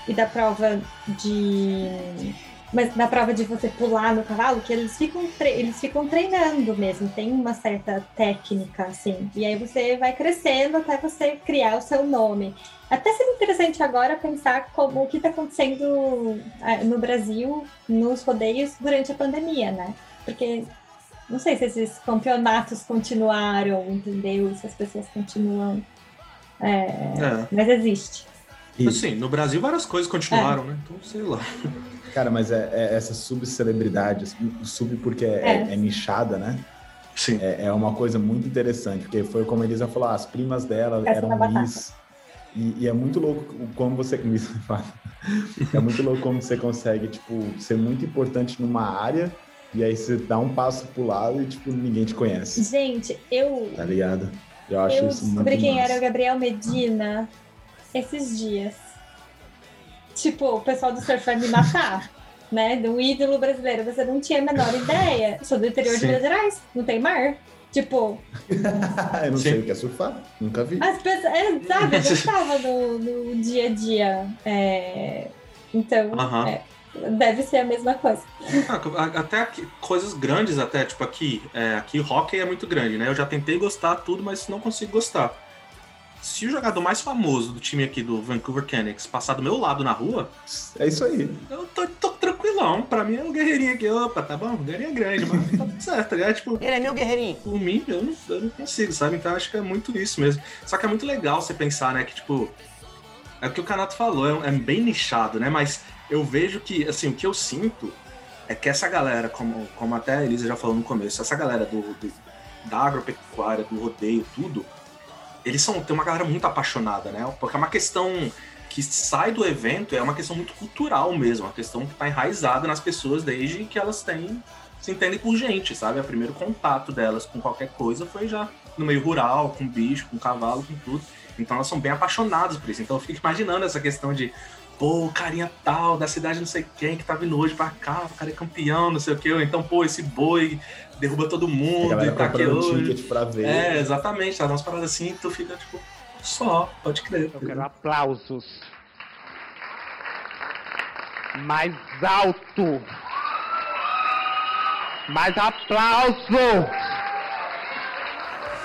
E da prova de. Mas na prova de você pular no cavalo, que eles ficam, eles ficam treinando mesmo, tem uma certa técnica, assim. E aí você vai crescendo até você criar o seu nome. Até seria interessante agora pensar como o que está acontecendo ah, no Brasil, nos rodeios, durante a pandemia, né? Porque não sei se esses campeonatos continuaram, entendeu? Se as pessoas continuam. É, É. Mas existe. Assim, no Brasil várias coisas continuaram, né? Então, sei lá. Cara, mas é, é essa subcelebridade, assim, sub porque é, É. é nichada, né? Sim. É, é uma coisa muito interessante, porque foi como a Elisa falou, ah, as primas dela Essa eram batata. Miss. E, e é muito louco como você. Miss, é muito louco como você consegue, tipo, ser muito importante numa área e aí você dá um passo pro lado e, tipo, ninguém te conhece, Gente, eu, tá ligado? Eu acho eu isso muito descobri quem massa. era o Gabriel Medina esses dias. Tipo, o pessoal do surf vai me matar. Né, do ídolo brasileiro, você não tinha a menor ideia. Sou do interior de Sim. Minas Gerais, não tem mar. Tipo, eu não sei o que é surfar, nunca vi. As pessoas, é, sabe, eu no, no dia a dia. é, então, Aham. é, deve ser a mesma coisa. Ah, Até aqui, coisas grandes, até, tipo aqui. É, aqui hockey é muito grande, né? Eu já tentei gostar tudo, mas não consigo gostar. Se o jogador mais famoso do time aqui do Vancouver Canucks passar do meu lado na rua, É isso aí. eu tô, tô tranquilão. Pra mim é um guerreirinho aqui. Opa, tá bom, guerreirinho é grande, mas tá tudo certo, tá ligado? Tipo, Ele é meu guerreirinho. por mim, eu não, eu não consigo, sabe? Então eu acho que é muito isso mesmo. Só que é muito legal você pensar, né, que tipo. É o que o Canato falou, é, é bem nichado, né? Mas eu vejo que, assim, o que eu sinto é que essa galera, como, como até a Elisa já falou no começo, essa galera do, do- da agropecuária, do rodeio, tudo, eles são, tem uma galera muito apaixonada, né? Porque é uma questão que sai do evento, é uma questão muito cultural mesmo, uma questão que tá enraizada nas pessoas desde que elas têm, se entendem por gente, sabe? O primeiro contato delas com qualquer coisa foi já no meio rural, com bicho, com cavalo, com tudo. Então elas são bem apaixonadas por isso. Então eu fico imaginando essa questão de, pô, o carinha tal, da cidade não sei quem, que tá vindo hoje pra cá, o cara é campeão, não sei o quê. Ou então, pô, esse boi derruba todo mundo e tá aqui hoje. pra ver. É, exatamente, tá umas paradas assim, tu fica tipo, só, pode crer. Eu quero aplausos. Mais alto. Mais aplauso.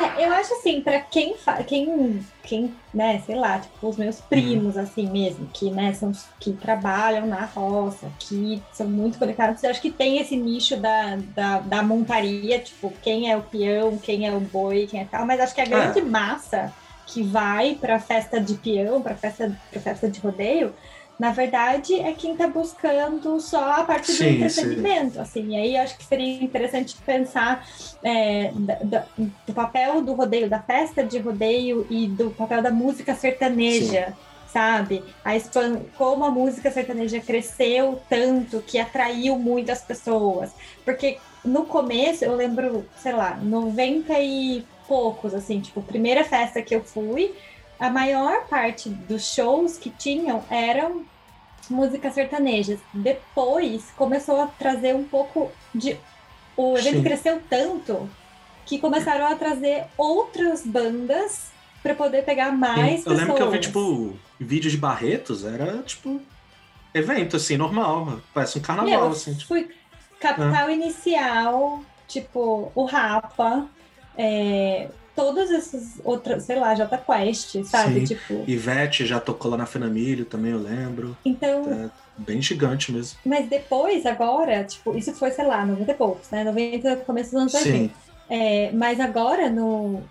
É, eu acho assim, pra quem, fa- quem, quem, né, sei lá, tipo, os meus primos, assim mesmo, que, né, são, que trabalham na roça, que são muito conectados, eu acho que tem esse nicho da, da, da montaria, tipo, quem é o peão, quem é o boi, quem é tal, mas acho que a grande massa que vai para festa de peão, para festa, pra festa de rodeio, na verdade é quem está buscando só a parte do Sim, entretenimento, assim. E aí acho que seria interessante pensar é, da- do papel do rodeio, da festa de rodeio e do papel da música sertaneja. Sabe? A como a música sertaneja cresceu tanto que atraiu muitas pessoas. Porque no começo, eu lembro, sei lá, 90 e poucos, assim, tipo, primeira festa que eu fui, a maior parte dos shows que tinham eram músicas sertanejas. Depois começou a trazer um pouco de. O evento Sim. cresceu tanto que começaram a trazer outras bandas para poder pegar mais eu pessoas. lembro que eu vi, tipo, vídeo de Barretos, era, tipo, evento, assim, normal. Parece um carnaval, assim. Tipo, fui Capital Inicial, tipo, o Rapa, é, todas essas outras, sei lá, Jota Quest, sabe? sim. Tipo, Ivete já tocou lá na Fenamilho também, eu lembro. então, É bem gigante mesmo. mas depois, agora, tipo, isso foi, sei lá, 90 e poucos, né? 90, começo dos anos 2000. Sim. É, mas agora, no,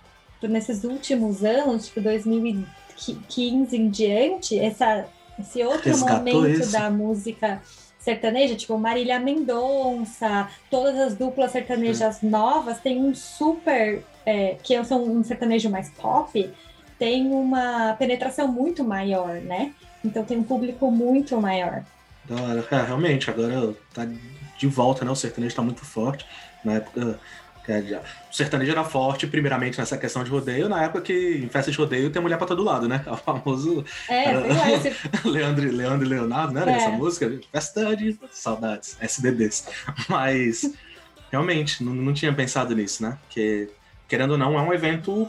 nesses últimos anos, tipo 2015 em diante, essa, esse outro Resgatou momento isso. da música sertaneja, tipo Marília Mendonça, todas as duplas sertanejas novas têm um super, é, que são um sertanejo mais pop, tem uma penetração muito maior, né? Então tem um público muito maior. Da hora. É, realmente, agora tá de volta, né? O sertanejo tá muito forte. Na época. O sertanejo era forte, primeiramente, nessa questão de rodeio, na época que em festa de rodeio tem mulher pra todo lado, né? O famoso. É, era- é, esse- Leandro, Leandro e Leonardo, né? É. Essa música. Festa de saudades, SDDs. Mas, realmente, não, não tinha pensado nisso, né? Que, querendo ou não, é um evento,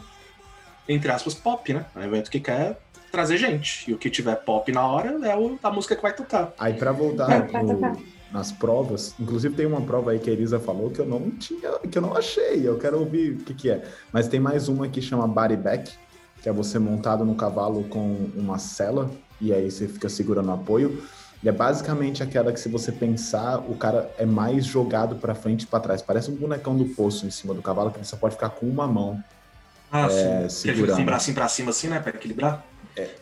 entre aspas, pop, né? É um evento que quer trazer gente. E o que tiver pop na hora é o, a música que vai tocar. Aí pra voltar no- nas provas, inclusive tem uma prova aí que a Elisa falou que eu não tinha, que eu não achei, eu quero ouvir o que que é. Mas tem mais uma que chama Body Back, que é você montado no cavalo com uma sela e aí você fica segurando o apoio. E é basicamente aquela que se você pensar, o cara é mais jogado pra frente e pra trás. Parece um bonecão do poço em cima do cavalo que você só pode ficar com uma mão. Ah, É, sim. Ele segurando. com o bracinho pra cima assim, né? Pra equilibrar.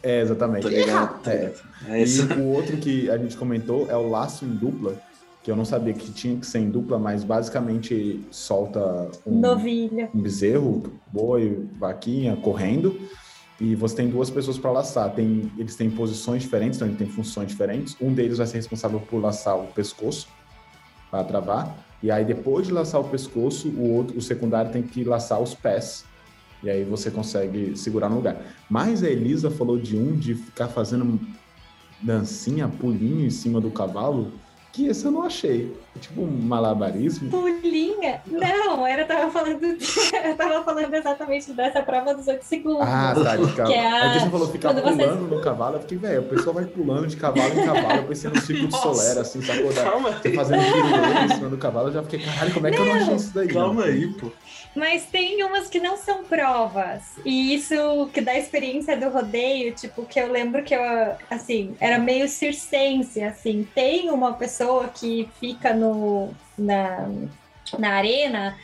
É, exatamente. Tô ligado, É. É E o outro que a gente comentou é o laço em dupla, que eu não sabia que tinha que ser em dupla, mas basicamente solta um, Novilha. um bezerro, boi, vaquinha, correndo, e você tem duas pessoas para laçar. Tem, eles têm posições diferentes, então eles têm funções diferentes. Um deles vai ser responsável por laçar o pescoço, para travar, e aí depois de laçar o pescoço, o outro, o secundário tem que laçar os pés. E aí você consegue segurar no lugar. Mas a Elisa falou de um de ficar fazendo dancinha, pulinho em cima do cavalo, que esse eu não achei. É tipo um malabarismo. Pulinha? Não, era, eu tava falando, eu tava falando exatamente dessa prova dos 8 segundos. Ah, tá, de cavalo. Que é a- Aí você falou ficar quando você- pulando no cavalo, eu fiquei, velho, o pessoal vai pulando de cavalo em cavalo, eu pensei no ciclo de. Solera, assim, sacou? Da, Calma você aí. fazendo pirulito em cima do cavalo, eu já fiquei, caralho, como é que eu não achei isso daí? Calma não? aí, pô. Mas tem umas que não são provas. E isso que dá experiência do rodeio, tipo, que eu lembro que eu, assim, era meio circense, assim. Tem uma pessoa que fica no, na, na arena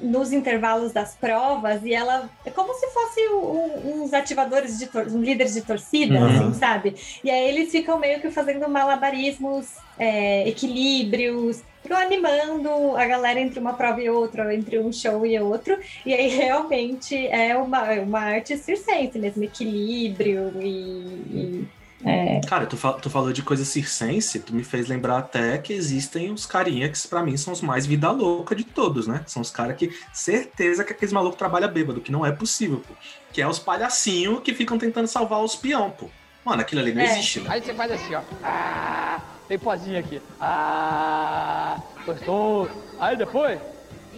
nos intervalos das provas e ela é como se fosse um- uns ativadores de tor- uns líderes de torcida, Uhum. assim, sabe? E aí eles ficam meio que fazendo malabarismos, é, equilíbrios, ficam animando a galera entre uma prova e outra, entre um show e outro. E aí realmente é uma, é uma arte circense mesmo, equilíbrio e. e, é, Cara, tu, fal- tu falou de coisa circense, tu me fez lembrar até que existem os carinha que pra mim são os mais vida louca de todos, né? São os caras que certeza que aqueles malucos trabalham bêbado, que não é possível, pô. Que é os palhacinhos que ficam tentando salvar os peão, pô. Mano, aquilo ali não É. existe, né? Aí você faz assim, ó. Ah, tem pozinho aqui. Ah, gostoso. Aí depois,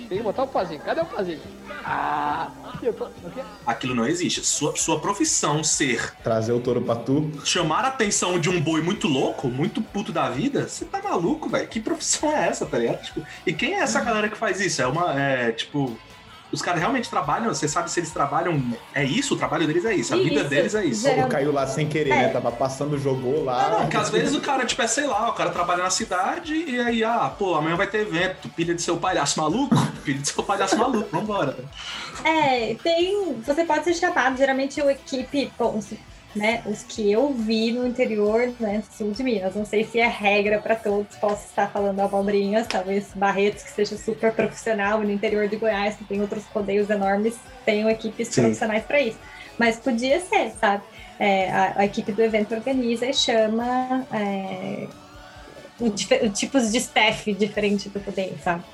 tem que botar o pozinho. Cadê o pozinho? Ah, tô. O quê? Aquilo não existe. Sua, sua profissão ser Trazer o touro pra tu. chamar a atenção de um boi muito louco, muito puto da vida, você tá maluco, velho? Que profissão é essa, tá ligado? Tipo, e quem é essa galera que faz isso? É uma. É, tipo. Os caras realmente trabalham, você sabe se eles trabalham. É isso, o trabalho deles é isso, a vida Isso, deles é isso. geral- Caiu lá sem querer, É. né? Tava passando, jogou lá. Não, porque às vezes o cara, tipo, é, sei lá, o cara trabalha na cidade e aí, ah, pô, amanhã vai ter evento, pilha de seu palhaço maluco, pilha de seu palhaço maluco, vambora. É, tem. Você pode ser chamado, geralmente o equipe, bom, né, os que eu vi no interior, né, sul de Minas. Não sei se é regra para todos, posso estar falando abobrinhas, talvez Barretos, que seja super profissional, no interior de Goiás, que tem outros rodeios enormes, tenham equipes Sim. profissionais para isso. Mas podia ser, sabe? É, a, a equipe do evento organiza e chama é, o o tipos de staff diferente do rodeio, sabe?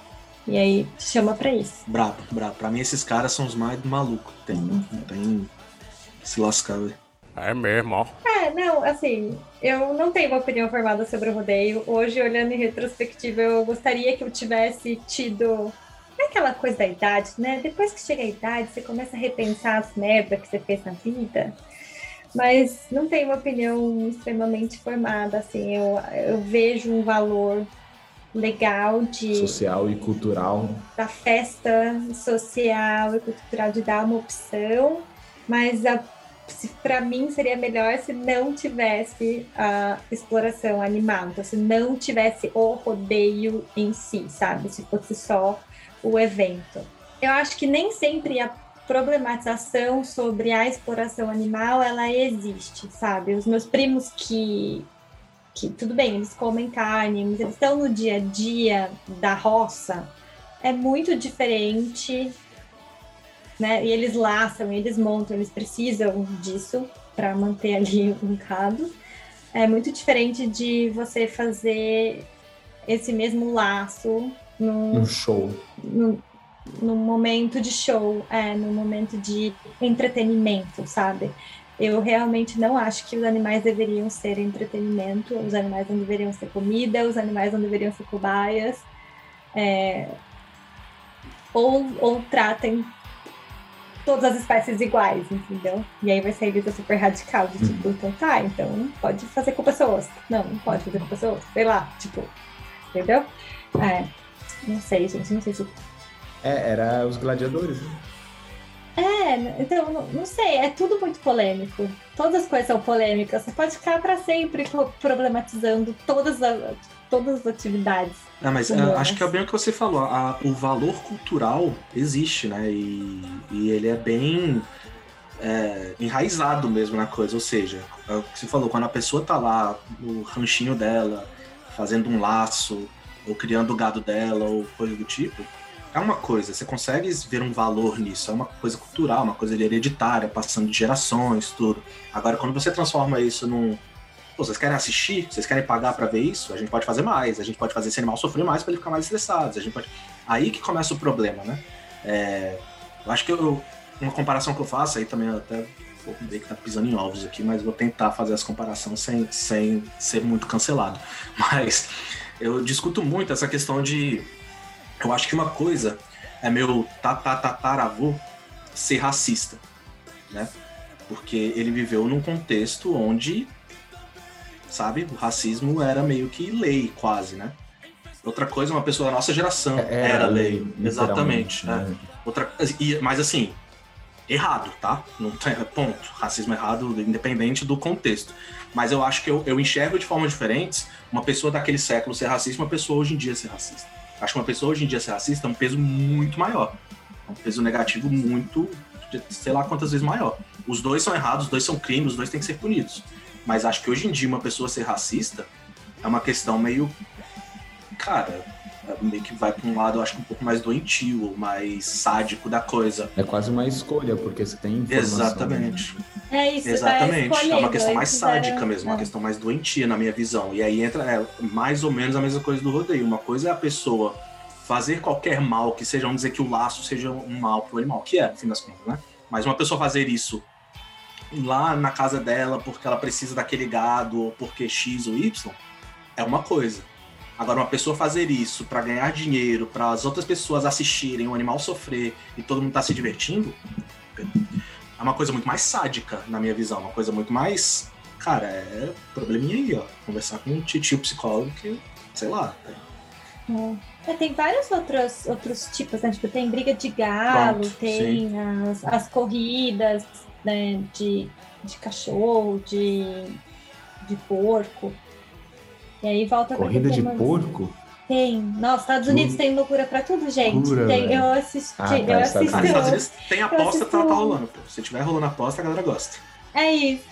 E aí chama para isso. Brabo, brabo. Pra mim, esses caras são os mais malucos que tem. Não tem. Se lascar, velho. É mesmo, ó. É, não, assim, eu não tenho uma opinião formada sobre o rodeio. Hoje, olhando em retrospectiva, eu gostaria que eu tivesse tido. É aquela coisa da idade, né? Depois que chega a idade, você começa a repensar as merdas que você fez na vida. Mas não tenho uma opinião extremamente formada, assim. Eu, eu vejo um valor legal de Social e cultural. da festa social e cultural de dar uma opção, mas para mim seria melhor se não tivesse a exploração animal, então se não tivesse o rodeio em si, sabe? Se fosse só o evento. Eu acho que nem sempre a problematização sobre a exploração animal ela existe, sabe? Os meus primos que que tudo bem, eles comem carne, mas eles estão no dia a dia da roça, é muito diferente, né? E eles laçam, eles montam, eles precisam disso para manter ali um gado. É muito diferente de você fazer esse mesmo laço num, Um show. num, num momento de show, é, num momento de entretenimento, sabe? Eu realmente não acho que os animais deveriam ser entretenimento, os animais não deveriam ser comida, os animais não deveriam ser cobaias. É, ou, ou tratem todas as espécies iguais, entendeu? E aí vai sair Lisa super radical, de tipo, então tá, então pode fazer com pessoas. Não, não pode fazer com pessoas, sei lá, tipo, entendeu? É, não sei, gente, não sei se É, era os gladiadores, né? É, então, não, não sei, é tudo muito polêmico. Todas as coisas são polêmicas. Você pode ficar para sempre pro- problematizando todas as, todas as atividades. É, mas humanas. acho que é bem o que você falou. a- o valor cultural existe, né? E, e ele é bem é, enraizado mesmo na coisa. Ou seja, é o que você falou, quando a pessoa tá lá no ranchinho dela, fazendo um laço, ou criando o gado dela, ou coisa do tipo, é uma coisa. Você consegue ver um valor nisso. É uma coisa cultural, uma coisa hereditária, passando de gerações, tudo. Agora, quando você transforma isso num. Pô, vocês querem assistir? Vocês querem pagar pra ver isso? A gente pode fazer mais. A gente pode fazer esse animal sofrer mais pra ele ficar mais estressado. A gente pode... Aí que começa o problema, né? É, Eu acho que eu- uma comparação que eu faço, aí também eu até vou ver que tá pisando em ovos aqui, mas vou tentar fazer as comparações sem, sem ser muito cancelado. Mas eu discuto muito essa questão de. Eu acho que uma coisa é meu tataravô ser racista, né? Porque ele viveu num contexto onde, sabe, o racismo era meio que lei, quase, né? Outra coisa, uma pessoa da nossa geração Era era, lei, lei, exatamente. literalmente, né? Outra, e- mas assim, errado, tá? Não tem, ponto. Racismo errado, independente do contexto. Mas eu acho que eu, eu enxergo de formas diferentes uma pessoa daquele século ser racista uma pessoa hoje em dia ser racista. Acho que uma pessoa hoje em dia ser racista é um peso muito maior. É um peso negativo muito, sei lá quantas vezes maior. Os dois são errados, os dois são crimes, os dois têm que ser punidos. Mas acho que hoje em dia uma pessoa ser racista é uma questão meio. Cara, é meio que vai pra um lado, eu acho que um pouco mais doentio, mais sádico da coisa. É quase uma escolha, porque você tem informação. Exatamente. É isso, Exatamente. vai É uma questão mais eles fizeram- sádica mesmo, uma é. questão mais doentia na minha visão. E aí entra é, mais ou menos a mesma coisa do rodeio. Uma coisa é a pessoa fazer qualquer mal, que seja, vamos dizer que o laço seja um mal pro animal, que é, no fim das contas, né? Mas uma pessoa fazer isso lá na casa dela porque ela precisa daquele gado, ou porque X ou Y, é uma coisa. Agora, uma pessoa fazer isso pra ganhar dinheiro, para as outras pessoas assistirem, o animal sofrer e todo mundo tá se divertindo, é uma coisa muito mais sádica, na minha visão. Uma coisa muito mais. Cara, é probleminha aí, ó. Conversar com um titio psicólogo que, sei lá. É, tem vários outros, outros tipos, né? Tipo, tem briga de galo, Pronto, tem as, as corridas né, de, de cachorro, de, de porco. E aí volta Corrida de porco? Tem. Nossa, Estados Unidos tem loucura pra tudo, gente. Tem- eu assisti, Ah, tá, eu Estados assisti. Ah, Estados Unidos tem aposta, tá, tá um- rolando, pô. Se tiver rolando aposta, a galera gosta. É isso.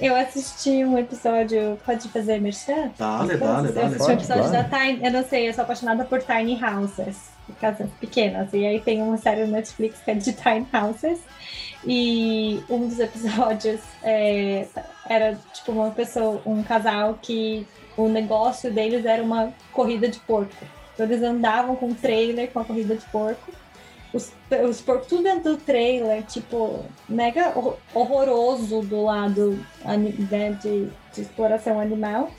Eu assisti um episódio. Pode fazer merchan? Dale, dale, dale. Eu assisti um Pode, episódio claro. da Tiny. Eu não sei, eu sou apaixonada por Tiny Houses. Casas pequenas. E aí tem uma série no Netflix que é de Tiny Houses. E um dos episódios é, era tipo uma pessoa, um casal que o negócio deles era uma corrida de porco. Então eles andavam com um trailer com a corrida de porco. Os, os porcos tudo dentro do trailer, tipo, mega hor- horroroso do lado né, de, de exploração animal.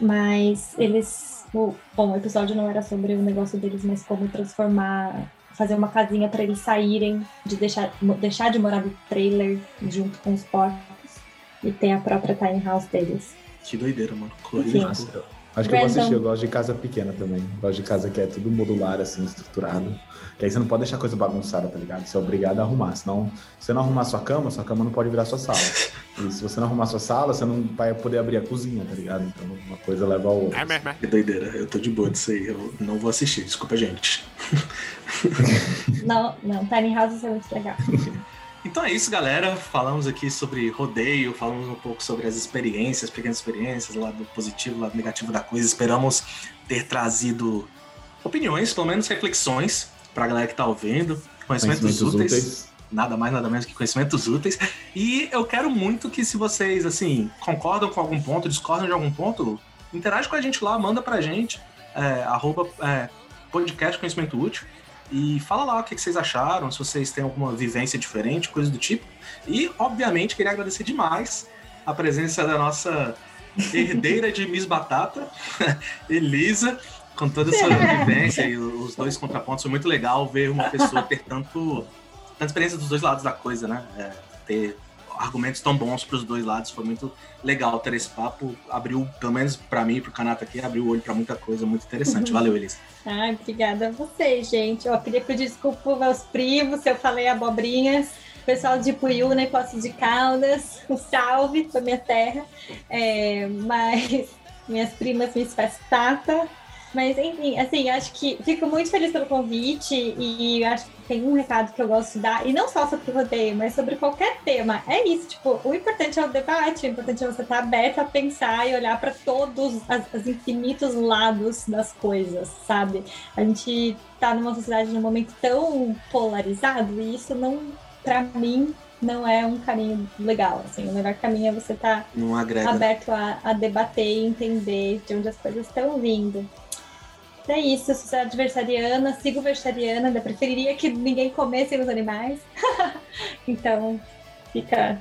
Mas eles. Bom, o episódio não era sobre o negócio deles, mas como transformar. Fazer uma casinha para eles saírem, de deixar, deixar de morar no trailer junto com os porcos e ter a própria tiny house deles. Que doideira, mano. Corrida. Acho que eu vou assistir, eu gosto de casa pequena também. Gosto de casa que é tudo modular, assim, estruturado. Que aí você não pode deixar coisa bagunçada, tá ligado? Você é obrigado a arrumar. Senão, se você não arrumar sua cama, sua cama não pode virar sua sala. E se você não arrumar sua sala, você não vai poder abrir a cozinha, tá ligado? Então uma coisa leva a outra. Que doideira. Eu tô de boa disso aí. Eu não vou assistir. Desculpa, gente. Não, não, tiny houses é muito legal. Então é isso, galera. Falamos aqui sobre rodeio, falamos um pouco sobre as experiências, pequenas experiências, lado positivo, lado negativo da coisa. Esperamos ter trazido opiniões, pelo menos reflexões, pra galera que tá ouvindo, conhecimentos, Conhecimentos úteis. úteis. Nada mais, nada menos que conhecimentos úteis. E eu quero muito que, se vocês, assim, concordam com algum ponto, discordam de algum ponto, interage com a gente lá, manda pra gente, é, arroba é, podcast conhecimento útil. E fala lá o que que vocês acharam, se vocês têm alguma vivência diferente, coisa do tipo. E, obviamente, queria agradecer demais a presença da nossa herdeira de Miss Batata, Elisa, com toda a sua vivência e os dois contrapontos. Foi muito legal ver uma pessoa ter tanto, tanta experiência dos dois lados da coisa, né? É, ter argumentos tão bons para os dois lados. Foi muito legal ter esse papo. Abriu, pelo menos para mim e pro Kanata aqui, abriu o olho para muita coisa muito interessante. Valeu, Elisa. Ai, obrigada a vocês, gente. Eu queria pedir desculpa aos meus primos se eu falei abobrinhas. Pessoal de Puyuna e Poços de Caldas, um salve pra minha terra. É, mas minhas primas me Tata. Mas enfim, assim, acho que fico muito feliz pelo convite e acho que tem um recado que eu gosto de dar, e não só sobre o rodeio, mas sobre qualquer tema. É isso, tipo, o importante é o debate, o importante é você estar aberto a pensar e olhar para todos as, os infinitos lados das coisas, sabe? A gente tá numa sociedade num momento tão polarizado e isso não, para mim, não é um caminho legal. Assim, o melhor caminho é você estar agrega. aberto a, a debater e entender de onde as coisas estão vindo. É isso, eu sou adversariana, sigo vegetariana, ainda preferiria que ninguém comesse os animais. então, fica,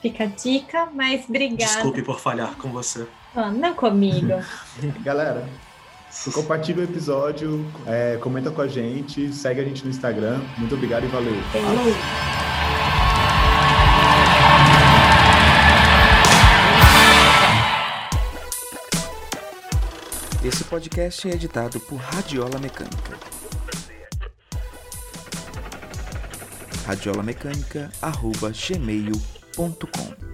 fica a dica, mas obrigada. Desculpe por falhar com você. Ah, não comigo. Galera, compartilha o episódio, é, comenta com a gente, segue a gente no Instagram. Muito obrigado e valeu. Falou. Esse podcast é editado por Radiola Mecânica. radiolamecânica.gmail.com